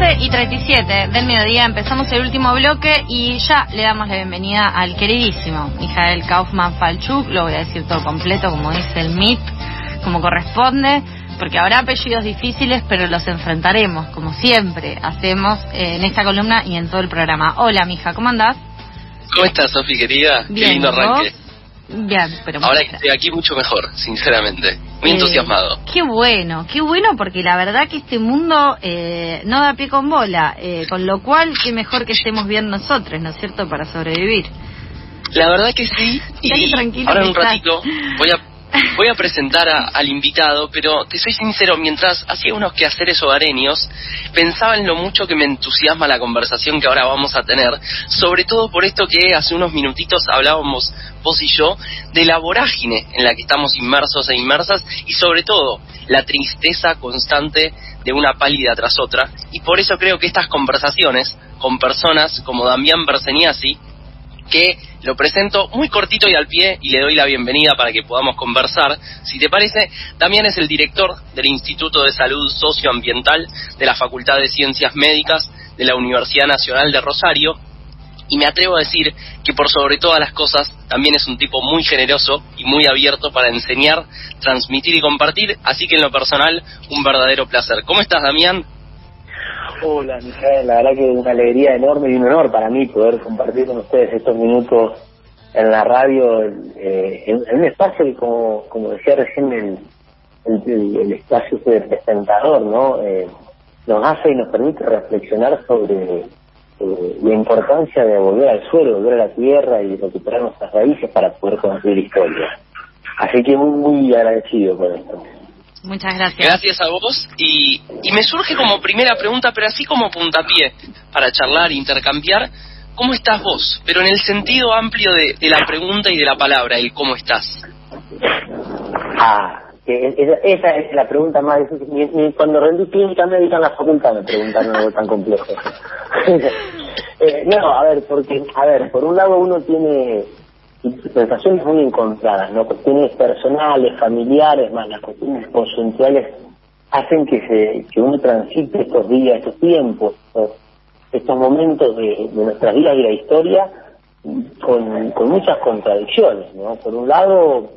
12 y 37 del mediodía empezamos el último bloque y ya le damos la bienvenida al queridísimo Mijael Kaufman Falchuk, lo voy a decir todo completo como dice el MIT, como corresponde, porque habrá apellidos difíciles, pero los enfrentaremos, como siempre hacemos eh, en esta columna y en todo el programa. Hola, mija, ¿cómo andás? ¿Cómo estás, Sofi, querida? Bien, Qué lindo arranque. Bien, pero Ahora que estoy aquí mucho mejor, sinceramente. Muy Eh, entusiasmado. Qué bueno, qué bueno, porque la verdad que este mundo eh, no da pie con bola, eh, con lo cual, qué mejor que estemos bien nosotros, ¿no es cierto?, para sobrevivir. La verdad que sí. Y ahora en un ratito voy a voy a presentar a- al invitado, pero te soy sincero, mientras hacía unos quehaceres hogareños, pensaba en lo mucho que me entusiasma la conversación que ahora vamos a tener, sobre todo por esto que hace unos minutitos hablábamos vos y yo, de la vorágine en la que estamos inmersos e inmersas y sobre todo la tristeza constante de una pálida tras otra. Y por eso creo que estas conversaciones con personas como Damián Berseniasi, que lo presento muy cortito y al pie y le doy la bienvenida para que podamos conversar. Si te parece, Damián es el director del Instituto de Salud Socioambiental de la Facultad de Ciencias Médicas de la Universidad Nacional de Rosario y me atrevo a decir que por sobre todas las cosas también es un tipo muy generoso y muy abierto para enseñar, transmitir y compartir, así que en lo personal un verdadero placer. ¿Cómo estás, Damián? Hola, Mijael, la verdad que es una alegría enorme y un honor para mí poder compartir con ustedes estos minutos en la radio, eh, en, en un espacio que, como, decía recién, el, el, el- espacio de presentador, ¿no? Eh, nos hace y nos permite reflexionar sobre la importancia de volver al suelo, volver a la tierra y recuperar nuestras raíces para poder construir historia. Así que muy, muy agradecido por esto. Muchas gracias. Gracias a vos. Y, y me surge como primera pregunta, pero así como puntapié, para charlar, intercambiar, ¿cómo estás vos? Pero en el sentido amplio de, de la pregunta y de la palabra, el cómo estás. Ah, esa, esa es la pregunta más difícil. Ni, ni cuando rendí clínica médica en la facultad me preguntaron algo tan complejo. Eh, no, a ver, porque, a ver, por un lado uno tiene sensaciones muy encontradas, ¿no? Cuestiones personales, familiares, más las cuestiones conjunturales hacen que se que uno transite estos días, estos tiempos, estos, momentos de, de nuestras vidas y la historia con, con muchas contradicciones, ¿no? Por un lado,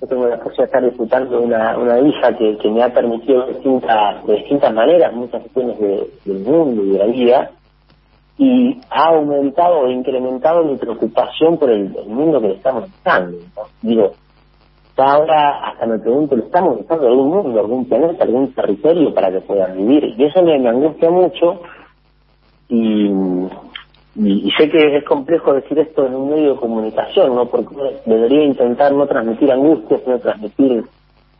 yo tengo la posibilidad de estar disfrutando de una, una hija que, que me ha permitido de distintas, de distintas maneras muchas cuestiones de- del mundo y de la vida y ha aumentado o incrementado mi preocupación por el, mundo que le estamos buscando. ¿no? Digo, ahora hasta me pregunto, ¿le estamos buscando algún mundo, algún planeta, algún territorio para que puedan vivir? Y eso me, angustia mucho y, y, sé que es complejo decir esto en un medio de comunicación, ¿no? Porque debería intentar no transmitir angustias, sino transmitir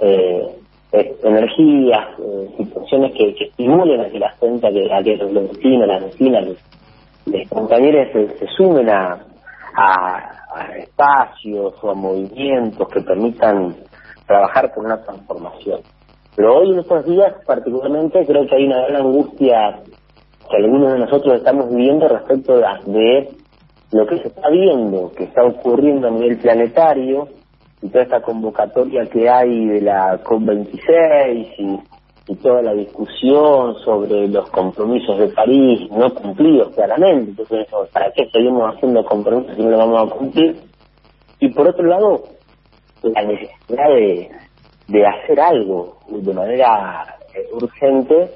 eh, eh, energías, eh, situaciones que, que estimulen a que la gente, a que, a que los vecinos, las vecinas, los, compañeros se, se sumen a, a, a espacios o a movimientos que permitan trabajar por una transformación. Pero hoy en estos días particularmente creo que hay una gran angustia que algunos de nosotros estamos viviendo respecto de, de lo que se está viendo, que está ocurriendo a nivel planetario, y toda esta convocatoria que hay de la COP26 y, y toda la discusión sobre los compromisos de París no cumplidos claramente. Entonces, ¿para qué seguimos haciendo compromisos si no los vamos a cumplir? Y por otro lado, la necesidad de, de hacer algo de manera eh, urgente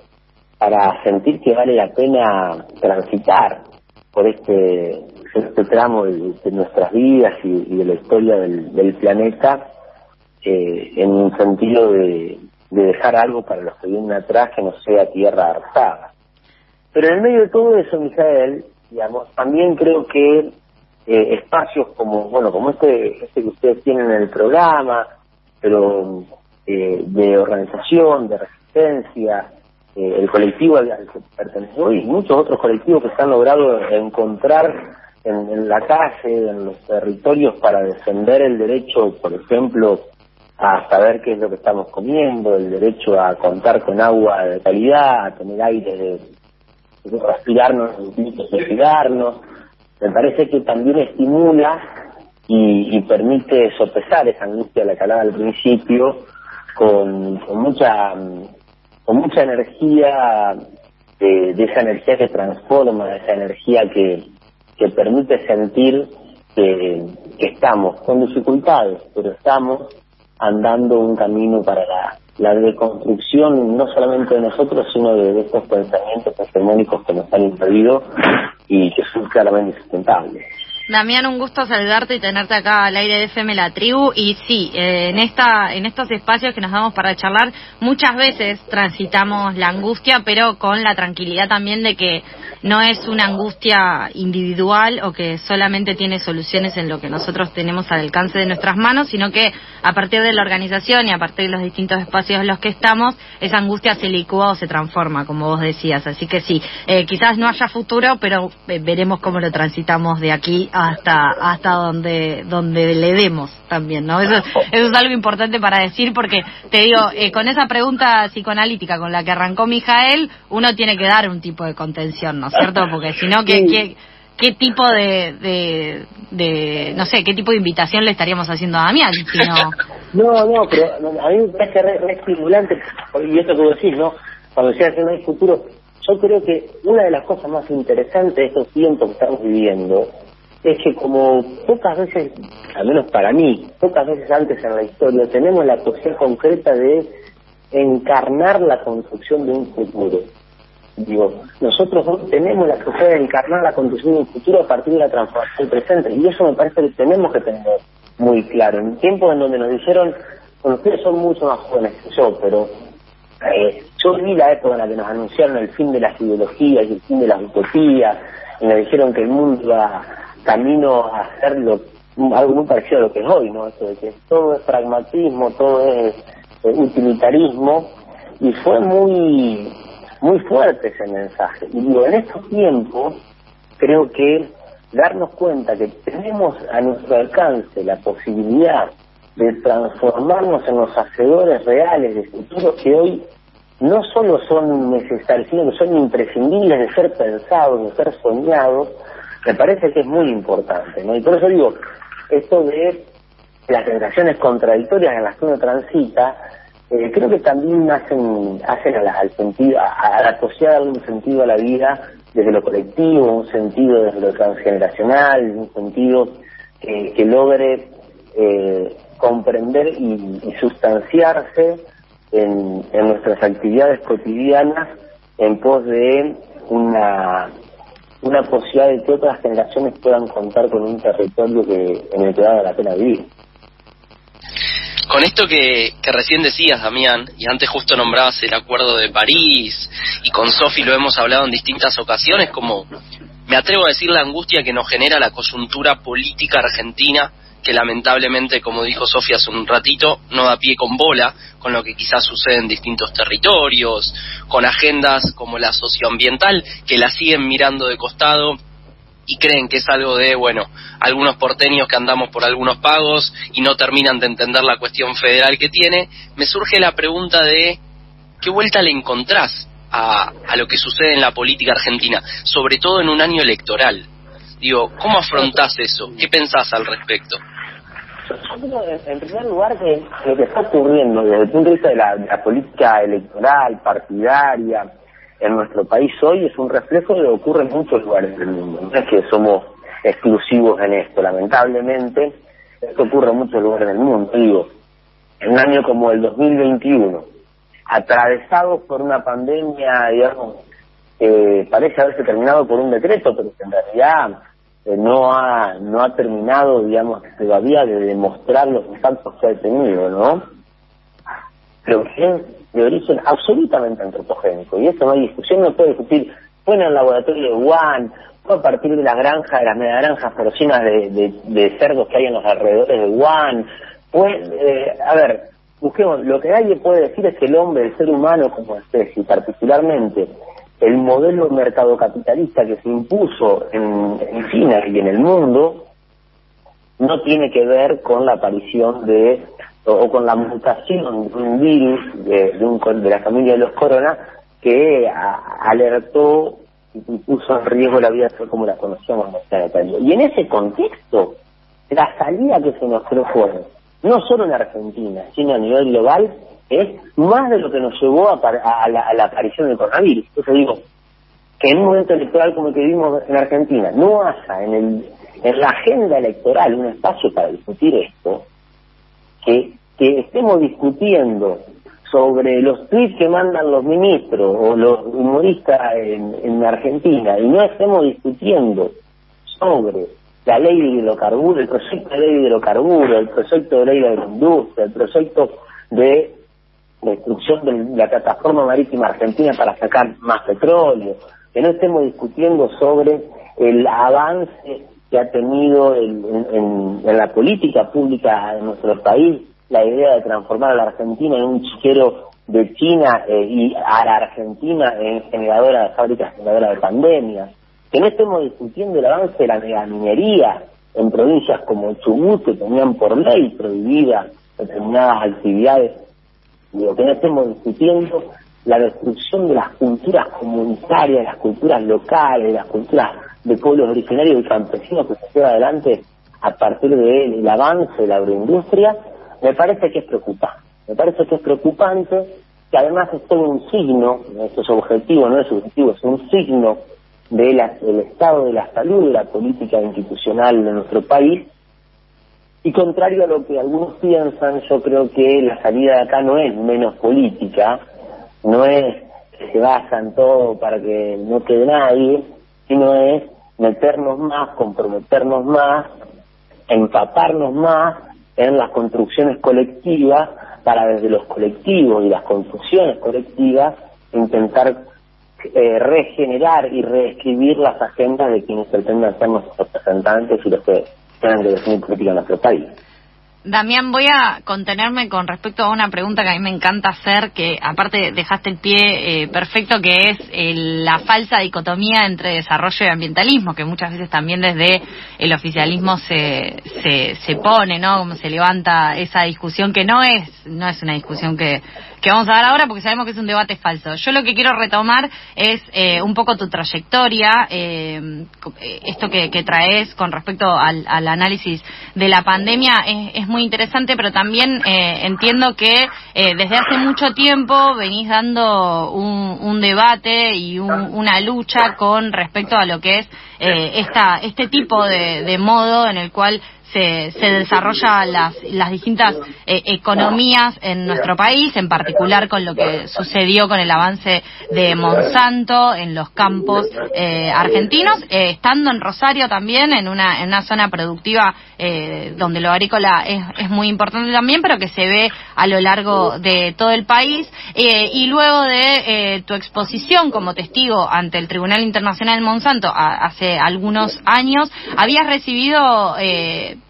para sentir que vale la pena transitar por este, este tramo de, nuestras vidas y, y de la historia del, del planeta eh, en un sentido de, de dejar algo para los que vienen atrás que no sea tierra arrasada. Pero en el medio de todo eso, Mijael, digamos, también creo que eh, espacios como, bueno, como este, este que ustedes tienen en el programa, pero eh, de organización, de resistencia, eh, el colectivo al que pertenezco y muchos otros colectivos que se han logrado encontrar en, la calle, en los territorios para defender el derecho, por ejemplo, a saber qué es lo que estamos comiendo, el derecho a contar con agua de calidad, a tener aire de, respirarnos, de respigarnos, me parece que también estimula y, permite sopesar esa angustia de la hablaba al principio con, mucha con mucha energía de, esa energía que transforma, de esa energía que, que permite sentir que, estamos con dificultades, pero estamos andando un camino para la, la reconstrucción no solamente de nosotros, sino de, estos pensamientos hegemónicos que nos han impedido y que son claramente insustentables. Damián, un gusto saludarte y tenerte acá al aire de FM La Tribu. Y sí, eh, en, esta, en estos espacios que nos damos para charlar, muchas veces transitamos la angustia, pero con la tranquilidad también de que no es una angustia individual o que solamente tiene soluciones en lo que nosotros tenemos al alcance de nuestras manos, sino que a partir de la organización y a partir de los distintos espacios en los que estamos, esa angustia se licúa o se transforma, como vos decías. Así que sí, eh, quizás no haya futuro, pero eh, veremos cómo lo transitamos de aquí hasta hasta donde donde le demos también, ¿no? Eso, eso es algo importante para decir porque te digo, eh, con esa pregunta psicoanalítica con la que arrancó Mijael, uno tiene que dar un tipo de contención, ¿no es cierto? Porque si no, ¿qué, qué, tipo de, de, no sé, qué tipo de invitación le estaríamos haciendo a Damián? Si no... no, no, pero a mí me parece re, estimulante, y esto que vos decís, ¿no? Cuando decías que no hay futuro, yo creo que una de las cosas más interesantes de estos tiempos que estamos viviendo es que como pocas veces, al menos para mí, pocas veces antes en la historia, tenemos la posibilidad concreta de encarnar la construcción de un futuro. Digo, nosotros tenemos la posibilidad de encarnar la construcción de un futuro a partir de la transformación presente, y eso me parece que tenemos que tener muy claro. En tiempos en donde nos dijeron, bueno, ustedes son mucho más jóvenes que yo, pero eh, yo vi la época en la que nos anunciaron el fin de las ideologías y el fin de las utopías, y nos dijeron que el mundo iba camino a hacerlo algo muy parecido a lo que es hoy, ¿no? Eso de que todo es pragmatismo, todo es eh, utilitarismo, y fue muy muy fuerte ese mensaje. Y digo, en estos tiempos, creo que darnos cuenta que tenemos a nuestro alcance la posibilidad de transformarnos en los hacedores reales de futuro que hoy no solo son necesarios, sino que son imprescindibles de ser pensados, de ser soñados, me parece que es muy importante, ¿no? Y por eso digo, esto de las generaciones contradictorias en las que uno transita, eh, creo que también hacen, hacen al sentido, a, la de darle un sentido a la vida desde lo colectivo, un sentido desde lo transgeneracional, un sentido que, logre eh, comprender y, sustanciarse en, en nuestras actividades cotidianas en pos de una una posibilidad de que otras generaciones puedan contar con un territorio que en el que vale la pena vivir. Con esto que, que recién decías, Damián, y antes justo nombrabas el Acuerdo de París, y con Sofi lo hemos hablado en distintas ocasiones, como me atrevo a decir la angustia que nos genera la coyuntura política argentina que lamentablemente, como dijo Sofía hace un ratito, no da pie con bola con lo que quizás sucede en distintos territorios, con agendas como la socioambiental, que la siguen mirando de costado y creen que es algo de, bueno, algunos porteños que andamos por algunos pagos y no terminan de entender la cuestión federal que tiene, me surge la pregunta de qué vuelta le encontrás a, a lo que sucede en la política argentina, sobre todo en un año electoral. Digo, ¿cómo afrontás eso? ¿Qué pensás al respecto? Creo, en primer lugar, que lo que está ocurriendo desde el punto de vista de la, política electoral, partidaria, en nuestro país hoy es un reflejo de lo que ocurre en muchos lugares del mundo. No es que somos exclusivos en esto, lamentablemente, esto ocurre en muchos lugares del mundo. Digo, en un año como el 2021, atravesado por una pandemia, digamos, que parece haberse terminado por un decreto, pero que en realidad eh, no ha no ha terminado, digamos, todavía de demostrar los impactos que ha tenido, ¿no? Pero es de origen absolutamente antropogénico, y eso no hay discusión, no puede discutir, fue en el laboratorio de Wuhan, fue a partir de las granjas, de las media granjas porcinas de, de, cerdos que hay en los alrededores de Wuhan, eh, a ver, busquemos, lo que nadie puede decir es que el hombre, el ser humano como especie, particularmente el modelo mercado capitalista que se impuso en, China y en el mundo no tiene que ver con la aparición de o, con la mutación de un virus de, de, un, de la familia de los corona que alertó y puso en riesgo la vida como la conocíamos en nuestra Y en ese contexto, la salida que se nos propone, no solo en Argentina, sino a nivel global, es más de lo que nos llevó a, la, aparición del coronavirus. Entonces digo, que en un momento electoral como el que vivimos en Argentina no haya en, el, en la agenda electoral un espacio para discutir esto, que, estemos discutiendo sobre los tweets que mandan los ministros o los humoristas en Argentina y no estemos discutiendo sobre la ley de hidrocarburos, el proyecto de ley de hidrocarburos, el proyecto de ley de la industria, el proyecto de destrucción de la plataforma marítima argentina para sacar más petróleo, que no estemos discutiendo sobre el avance que ha tenido en, en la política pública de nuestro país la idea de transformar a la Argentina en un chiquero de China eh, y a la Argentina en generadora de fábricas generadoras de pandemia. Que no estemos discutiendo el avance de la minería en provincias como Chubut, que tenían por ley prohibidas determinadas actividades. Digo, que no estemos discutiendo la destrucción de las culturas comunitarias, las culturas locales, las culturas de pueblos originarios y campesinos que se lleva adelante a partir del avance de la agroindustria me parece que es preocupante. Me parece que es preocupante que además es todo un signo, esto es objetivo, no es subjetivo, es un signo del estado de la salud de la política institucional de nuestro país. Y contrario a lo que algunos piensan, yo creo que la salida de acá no es menos política, no es que se basan todo para que no quede nadie, sino es meternos más, comprometernos más, empaparnos más en las construcciones colectivas para desde los colectivos y las construcciones colectivas intentar eh, regenerar y reescribir las agendas de quienes pretendan ser nuestros representantes y los que tengan que definir política en nuestro país. Damián, voy a contenerme con respecto a una pregunta que a mí me encanta hacer, que aparte dejaste el pie eh, perfecto, que es la falsa dicotomía entre desarrollo y ambientalismo, que muchas veces también desde el oficialismo se, se, se pone, ¿no? Como se levanta esa discusión que no es, no es una discusión que, que vamos a dar ahora porque sabemos que es un debate falso. Yo lo que quiero retomar es eh, un poco tu trayectoria, eh, esto que, traes con respecto al, análisis de la pandemia es, muy interesante, pero también eh, entiendo que desde hace mucho tiempo venís dando un, debate y una lucha con respecto a lo que es esta, este tipo de, de modo en el cual se, se desarrolla las, las distintas eh, economías en nuestro país, en particular con lo que sucedió con el avance de Monsanto en los campos eh, argentinos, eh, estando en Rosario también, en una, en una zona productiva donde lo agrícola es, es, muy importante también, pero que se ve a lo largo de todo el país. y luego de tu exposición como testigo ante el Tribunal Internacional de Monsanto hace algunos años, habías recibido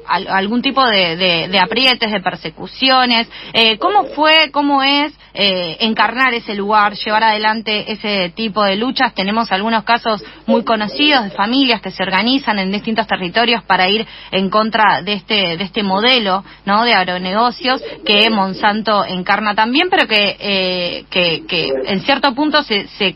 algún tipo de, de, aprietes, de persecuciones. Eh, ¿Cómo fue, cómo es eh, encarnar ese lugar, llevar adelante ese tipo de luchas? Tenemos algunos casos muy conocidos de familias que se organizan en distintos territorios para ir en contra de este, de este modelo ¿no? de agronegocios que Monsanto encarna también, pero que, eh, que, que en cierto punto se, se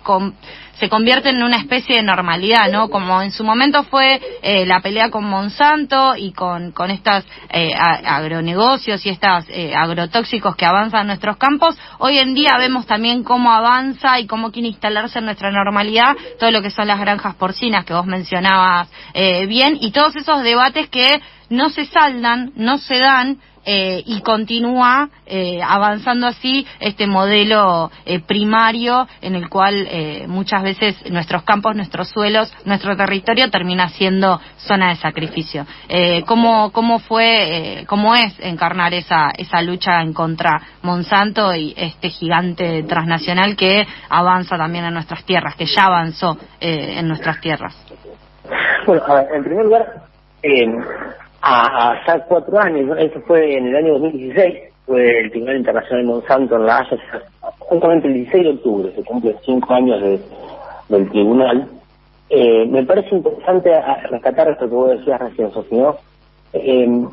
se convierte en una especie de normalidad, ¿no? Como en su momento fue eh, la pelea con Monsanto y con, con estos eh, agronegocios y estos eh, agrotóxicos que avanzan en nuestros campos, hoy en día vemos también cómo avanza y cómo quiere instalarse en nuestra normalidad todo lo que son las granjas porcinas que vos mencionabas bien y todos esos debates que no se saldan, no se dan eh, y continúa eh, avanzando así este modelo eh, primario en el cual muchas veces nuestros campos, nuestros suelos, nuestro territorio termina siendo zona de sacrificio. ¿cómo, ¿Cómo fue, cómo es encarnar esa, esa lucha en contra Monsanto y este gigante transnacional que avanza también en nuestras tierras, que ya avanzó en nuestras tierras? Bueno, en primer lugar, hasta cuatro años, eso fue en el año 2016, fue el Tribunal Internacional de Monsanto en La Haya, justamente el 16 de octubre, se cumplen cinco años de, del tribunal. Eh, me parece importante rescatar esto que vos decías recién, Sofía. Eh,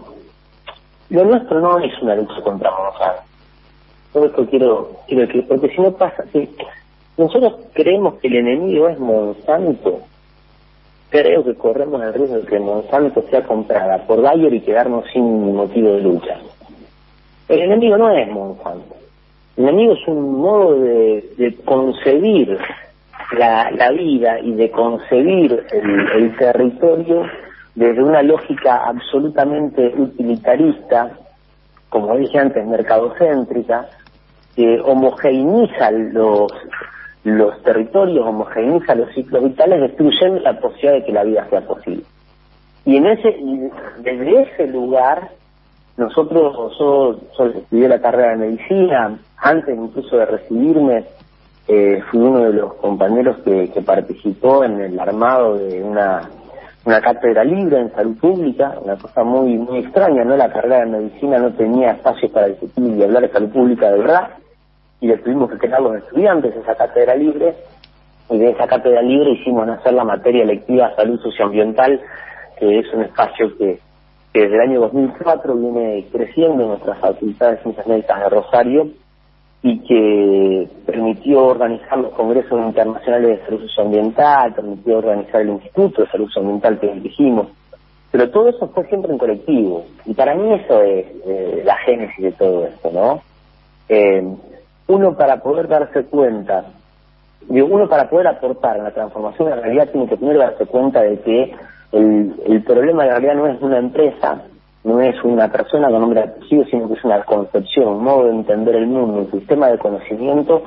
lo nuestro no es una lucha contra Monsanto. Todo esto quiero, quiero decir, porque si no pasa, si nosotros creemos que el enemigo es Monsanto, creo que corremos el riesgo de que Monsanto sea comprada por Bayer y quedarnos sin motivo de lucha. El enemigo no es Monsanto. El enemigo es un modo de, concebir la, vida y de concebir el territorio desde una lógica absolutamente utilitarista, como dije antes, mercadocéntrica, que homogeneiza los los territorios, homogeneiza los ciclos vitales, destruyendo la posibilidad de que la vida sea posible. Y en ese, desde ese lugar, nosotros, yo, yo estudié la carrera de medicina, antes incluso de recibirme, eh, fui uno de los compañeros que, participó en el armado de una, una cátedra libre en salud pública, una cosa muy muy extraña, ¿no? La carrera de medicina no tenía espacio para discutir y hablar de salud pública de verdad, y le tuvimos que crear los estudiantes esa cátedra libre. Y de esa cátedra libre hicimos nacer la materia electiva salud socioambiental que es un espacio que, desde el año 2004 viene creciendo en nuestras facultad de ciencias médicas de Rosario y que permitió organizar los congresos internacionales de salud socioambiental, permitió organizar el Instituto de Salud Socioambiental que dirigimos, pero todo eso fue siempre en colectivo. Y para mí eso es eh, la génesis de todo esto, ¿no? Eh, uno para poder darse cuenta, digo, uno para poder aportar en la transformación de la realidad tiene que primero darse cuenta de que el, problema de la realidad no es una empresa, no es una persona con nombre de sino que es una concepción, un modo de entender el mundo, un sistema de conocimiento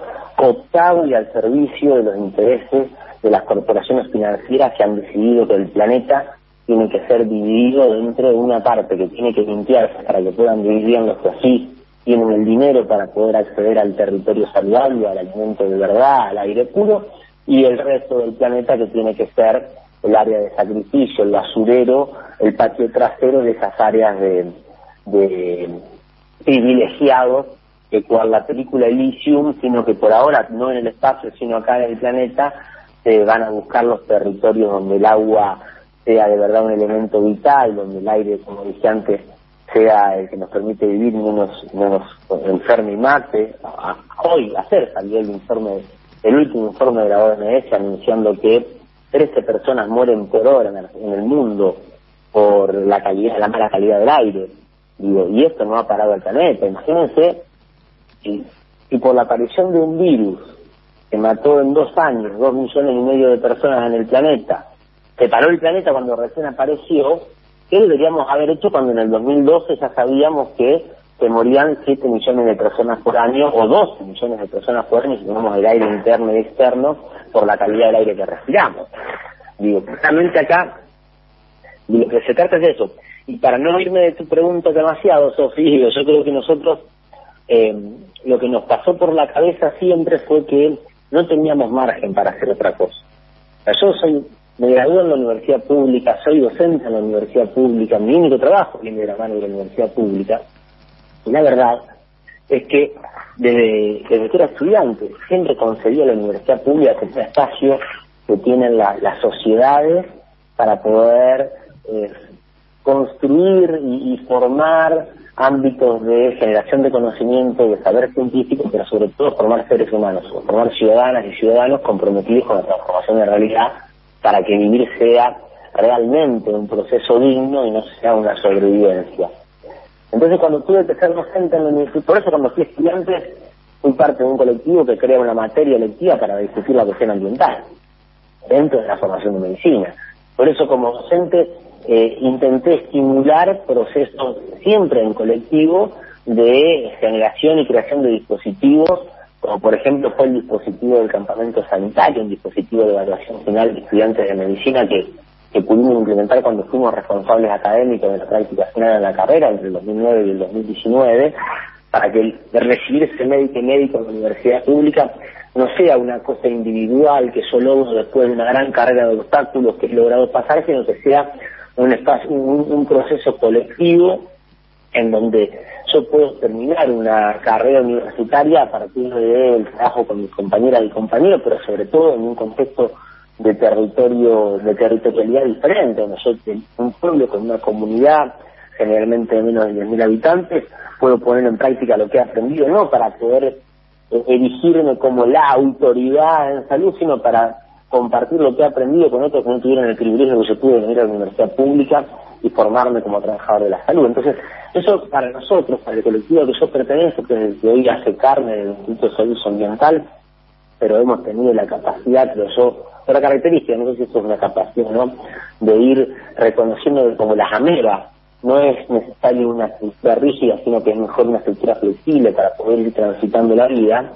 y al servicio de los intereses de las corporaciones financieras que han decidido que el planeta tiene que ser dividido dentro de una parte que tiene que limpiarse para que puedan vivir bien los que así tienen el dinero para poder acceder al territorio saludable, al alimento de verdad, al aire puro, y el resto del planeta que tiene que ser el área de sacrificio, el basurero, el patio trasero de esas áreas de, de privilegiados que cual la película Elysium, sino que por ahora no en el espacio, sino acá en el planeta, se van a buscar los territorios donde el agua sea de verdad un elemento vital, donde el aire, como dije antes, sea el que nos permite vivir y no nos, no nos enferme y mate. hoy, ayer salió el informe, el último informe de la OMS anunciando que 13 personas mueren por hora en el, mundo por la calidad, la mala calidad del aire. Digo, y esto no ha parado el planeta. Imagínense si, si por la aparición de un virus que mató en dos años dos millones y medio de personas en el planeta, se paró el planeta cuando recién apareció, ¿Qué deberíamos haber hecho cuando en el 2012 ya sabíamos que se morían 7 millones de personas por año o 12 millones de personas por año si tomamos el aire interno y externo por la calidad del aire que respiramos? Digo, precisamente acá, lo que se trata es de eso. Y para no irme de tu pregunta demasiado, Sofía, yo creo que nosotros, eh, lo que nos pasó por la cabeza siempre fue que no teníamos margen para hacer otra cosa. yo soy me gradué en la universidad pública, soy docente en la universidad pública, mi único trabajo viene de la mano de la universidad pública. Y la verdad es que desde, desde que era estudiante siempre concebía la universidad pública como un espacio que tienen las sociedades para poder eh, construir y, formar ámbitos de generación de conocimiento, de saber científico, pero sobre todo formar seres humanos, formar ciudadanas y ciudadanos comprometidos con la transformación de la realidad para que vivir sea realmente un proceso digno y no sea una sobrevivencia. Entonces cuando tuve que ser docente en la universidad, por eso cuando fui estudiante fui parte de un colectivo que crea una materia electiva para discutir la cuestión ambiental dentro de la formación de medicina. Por eso como docente eh, intenté estimular procesos siempre en colectivo de generación y creación de dispositivos como por ejemplo fue el dispositivo del campamento sanitario, un dispositivo de evaluación final de estudiantes de medicina que, que pudimos implementar cuando fuimos responsables académicos de la práctica final de la carrera entre el 2009 y el 2019, para que el, recibirse médico y médico en la universidad pública no sea una cosa individual que logro después de una gran carrera de obstáculos que he logrado pasar, sino que sea un espacio, un proceso colectivo en donde yo puedo terminar una carrera universitaria a partir del trabajo con mis compañeras y compañeros, pero sobre todo en un contexto de territorio, de territorialidad diferente, donde yo un pueblo con una comunidad generalmente de menos de 10.000 habitantes, puedo poner en práctica lo que he aprendido, no para poder eh, erigirme como la autoridad en salud, sino para compartir lo que he aprendido con otros que no tuvieron el privilegio que yo tuve de venir a la universidad pública y formarme como trabajador de la salud. Entonces, eso para nosotros, para el colectivo que yo pertenezco, que hoy hace carne del Instituto de Salud Ambiental, pero hemos tenido la capacidad, creo yo, otra característica, no sé si esto es una capacidad, ¿no?, de ir reconociendo como las amebas, no es necesario una estructura rígida, sino que es mejor una estructura flexible para poder ir transitando la vida.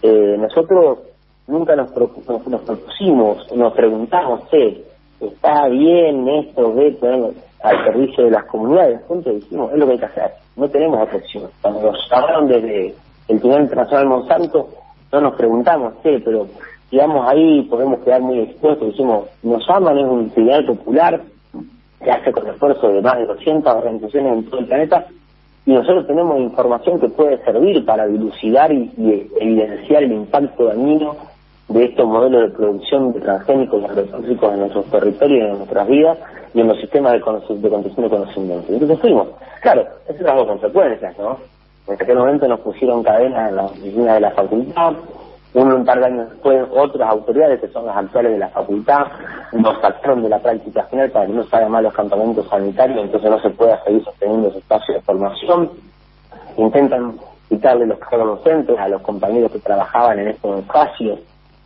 Eh, nosotros nunca nos, nos, propusimos, nos preguntamos, ¿sí? ¿Está bien esto de poner al servicio de las comunidades? Entonces dijimos, es lo que hay que hacer, no tenemos otra opción. Cuando nos hablaron desde el Tribunal Internacional Monsanto, no nos preguntamos, sí, pero digamos ahí podemos quedar muy expuestos, decimos, nos llaman, es un tribunal popular que hace con esfuerzo de más de 200 organizaciones en todo el planeta, y nosotros tenemos información que puede servir para dilucidar y, y evidenciar el impacto dañino de estos modelos de producción de transgénicos y agrotóxicos en nuestros territorios y en nuestras vidas y en los sistemas de, de de conocimiento. Entonces fuimos. Claro, esas son las consecuencias, ¿no? En aquel momento nos pusieron cadena en la oficina de la facultad, uno un par de años después otras autoridades que son las actuales de la facultad nos sacaron de la práctica final para que no salgan más los campamentos sanitarios, entonces no se pueda seguir sosteniendo ese espacio de formación. Intentan quitarle los cargos docentes a los compañeros que trabajaban en estos espacios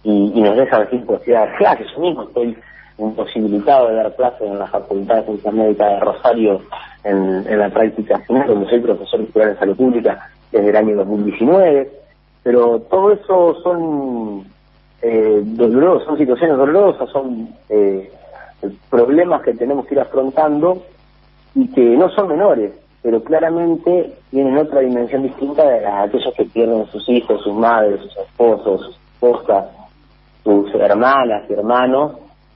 y, nos dejan sin posibilidad de dar clases. Yo mismo estoy imposibilitado de dar clases en la Facultad de Ciencias Médicas de Rosario en, la práctica final, donde soy profesor titular de salud pública desde el año 2019. Pero todo eso son eh, dolorosos, son situaciones dolorosas, son eh, problemas que tenemos que ir afrontando y que no son menores, pero claramente tienen otra dimensión distinta de aquellos que pierden sus hijos, sus madres, sus esposos, sus esposas, sus hermanas y hermanos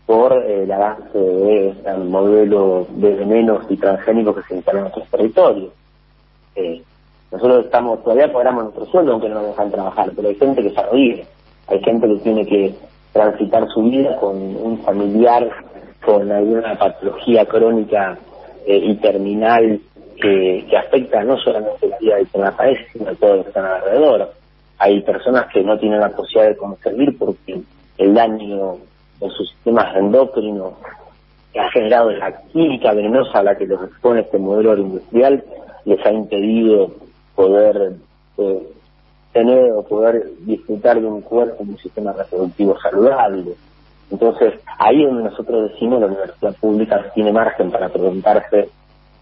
por eh, el avance de este modelo de venenos y transgénicos que se instalan en nuestros territorios. Eh, nosotros estamos, todavía cobramos nuestro sueldo aunque no nos dejan trabajar, pero hay gente que se vive, hay gente que tiene que transitar su vida con un familiar con alguna patología crónica eh, y terminal que, que afecta no solamente la vida de quien la padece, sino a todos los que están alrededor. Hay personas que no tienen la posibilidad de conservar porque el daño en sus sistemas endocrinos que ha generado la química venenosa a la que los expone este modelo industrial les ha impedido poder eh, tener o poder disfrutar de un cuerpo, un sistema reproductivo saludable. Entonces, ahí donde nosotros decimos la universidad pública tiene margen para preguntarse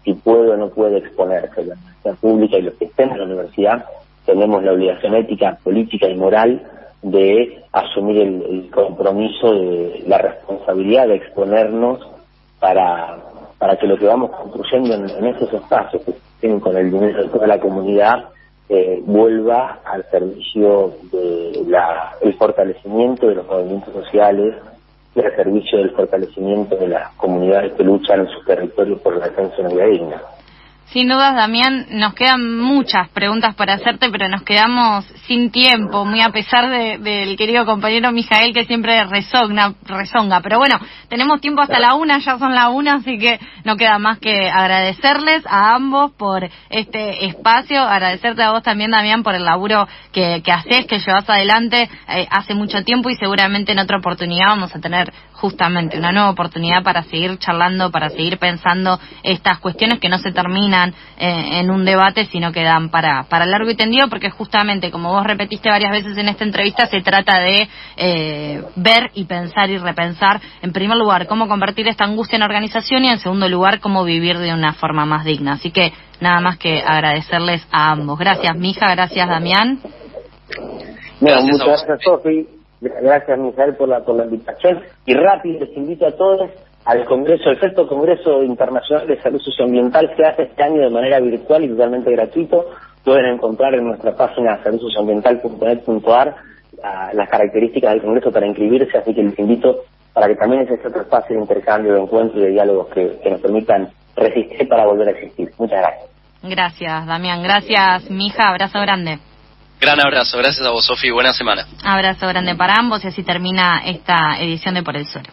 si puede o no puede exponerse. La universidad pública y los que estén en la universidad tenemos la obligación ética, política y moral de asumir el, compromiso de la responsabilidad de exponernos para, para que lo que vamos construyendo en, esos espacios que tienen con el dinero de toda la comunidad eh, vuelva al servicio del el fortalecimiento de los movimientos sociales y al servicio del fortalecimiento de las comunidades que luchan en sus territorios por la defensa de una vida digna. Sin dudas, Damián, nos quedan muchas preguntas para hacerte, pero nos quedamos sin tiempo, muy a pesar del querido compañero Mijael que siempre resonga, resonga. Pero bueno, tenemos tiempo hasta la una, ya son la una, así que no queda más que agradecerles a ambos por este espacio, agradecerte a vos también, Damián, por el laburo que, que haces, que llevas adelante eh, hace mucho tiempo y seguramente en otra oportunidad vamos a tener justamente una nueva oportunidad para seguir charlando, para seguir pensando estas cuestiones que no se terminan eh, en un debate, sino que dan para, para largo y tendido, porque justamente, como vos repetiste varias veces en esta entrevista, se trata de eh, ver y pensar y repensar, en primer lugar, cómo convertir esta angustia en organización y, en segundo lugar, cómo vivir de una forma más digna. Así que nada más que agradecerles a ambos. Gracias, Mija, gracias, Damián. muchas gracias, Sofi. Gracias, Misael, por la, por la invitación. Y rápido, les invito a todos al Congreso, el sexto Congreso Internacional de Salud Socioambiental se hace este año de manera virtual y totalmente gratuito. Pueden encontrar en nuestra página saludsocioambiental.net.ar las características del Congreso para inscribirse, así que les invito para que también ese otro espacio de intercambio, de encuentro y de diálogos que, que nos permitan resistir para volver a existir. Muchas gracias. Gracias, Damián. Gracias, mija. Abrazo grande. Gran abrazo. Gracias a vos, Sofi. Buena semana. Abrazo grande para ambos y así termina esta edición de Por el Suelo.